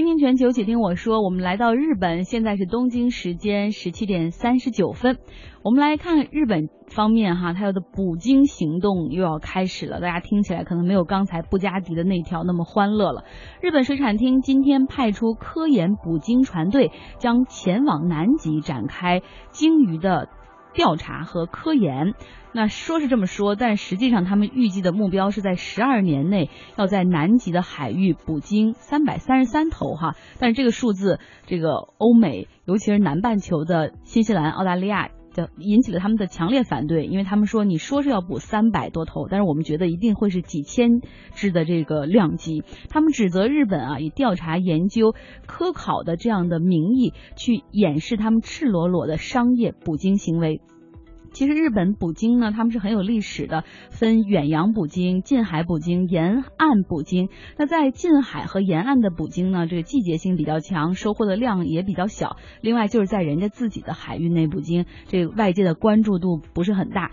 倾听全球，且听我说。我们来到日本，现在是东京时间十七点三十九分。我们来看日本方面哈，它的捕鲸行动又要开始了。大家听起来可能没有刚才布加迪的那条那么欢乐了。日本水产厅今天派出科研捕鲸船队，将前往南极展开鲸鱼的。调查和科研，那说是这么说，但实际上他们预计的目标是在十二年内要在南极的海域捕鲸三百三十三头哈。但是这个数字，这个欧美，尤其是南半球的新西兰、澳大利亚的，引起了他们的强烈反对，因为他们说你说是要补三百多头，但是我们觉得一定会是几千只的这个量级。他们指责日本啊，以调查、研究、科考的这样的名义去掩饰他们赤裸裸的商业捕鲸行为。其实日本捕鲸呢，他们是很有历史的，分远洋捕鲸、近海捕鲸、沿岸捕鲸。那在近海和沿岸的捕鲸呢，这个季节性比较强，收获的量也比较小。另外就是在人家自己的海域内捕鲸，这个外界的关注度不是很大。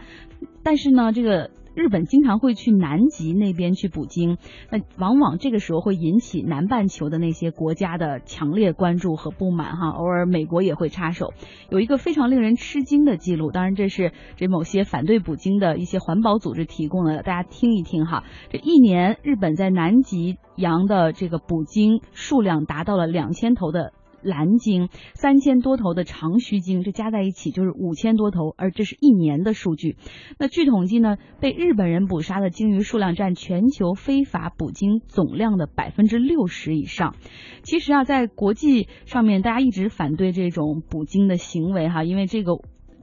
但是呢，这个。日本经常会去南极那边去捕鲸，那往往这个时候会引起南半球的那些国家的强烈关注和不满哈。偶尔美国也会插手。有一个非常令人吃惊的记录，当然这是这某些反对捕鲸的一些环保组织提供的，大家听一听哈。这一年日本在南极洋的这个捕鲸数量达到了两千头的。蓝鲸三千多头的长须鲸，这加在一起就是五千多头，而这是一年的数据。那据统计呢，被日本人捕杀的鲸鱼数量占全球非法捕鲸总量的百分之六十以上。其实啊，在国际上面，大家一直反对这种捕鲸的行为哈，因为这个。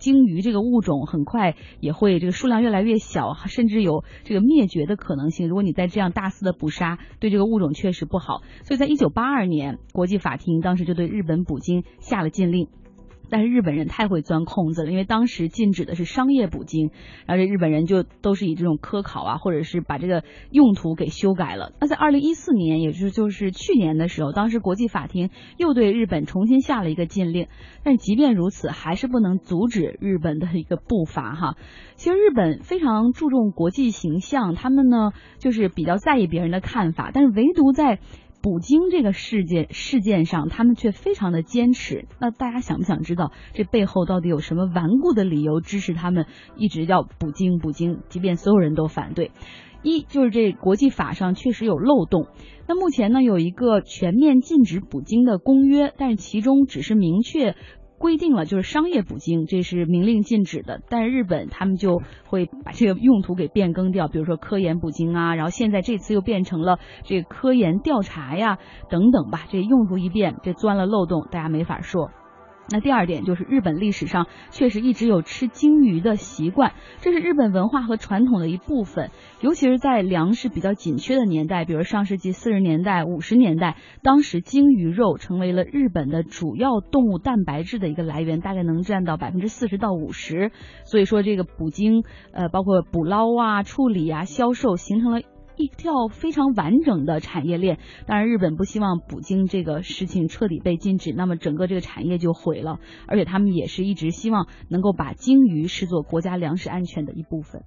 鲸鱼这个物种很快也会这个数量越来越小，甚至有这个灭绝的可能性。如果你再这样大肆的捕杀，对这个物种确实不好。所以在一九八二年，国际法庭当时就对日本捕鲸下了禁令。但是日本人太会钻空子了，因为当时禁止的是商业捕鲸，然后这日本人就都是以这种科考啊，或者是把这个用途给修改了。那在二零一四年，也就是就是去年的时候，当时国际法庭又对日本重新下了一个禁令。但即便如此，还是不能阻止日本的一个步伐哈。其实日本非常注重国际形象，他们呢就是比较在意别人的看法，但是唯独在。捕鲸这个事件事件上，他们却非常的坚持。那大家想不想知道这背后到底有什么顽固的理由支持他们一直要捕鲸捕鲸？即便所有人都反对，一就是这国际法上确实有漏洞。那目前呢有一个全面禁止捕鲸的公约，但是其中只是明确。规定了就是商业捕鲸，这是明令禁止的。但日本他们就会把这个用途给变更掉，比如说科研捕鲸啊，然后现在这次又变成了这个科研调查呀等等吧。这用途一变，这钻了漏洞，大家没法说。那第二点就是日本历史上确实一直有吃鲸鱼的习惯，这是日本文化和传统的一部分。尤其是在粮食比较紧缺的年代，比如上世纪四十年代、五十年代，当时鲸鱼肉成为了日本的主要动物蛋白质的一个来源，大概能占到百分之四十到五十。所以说，这个捕鲸，呃，包括捕捞啊、处理啊、销售，形成了。一条非常完整的产业链，当然日本不希望捕鲸这个事情彻底被禁止，那么整个这个产业就毁了。而且他们也是一直希望能够把鲸鱼视作国家粮食安全的一部分。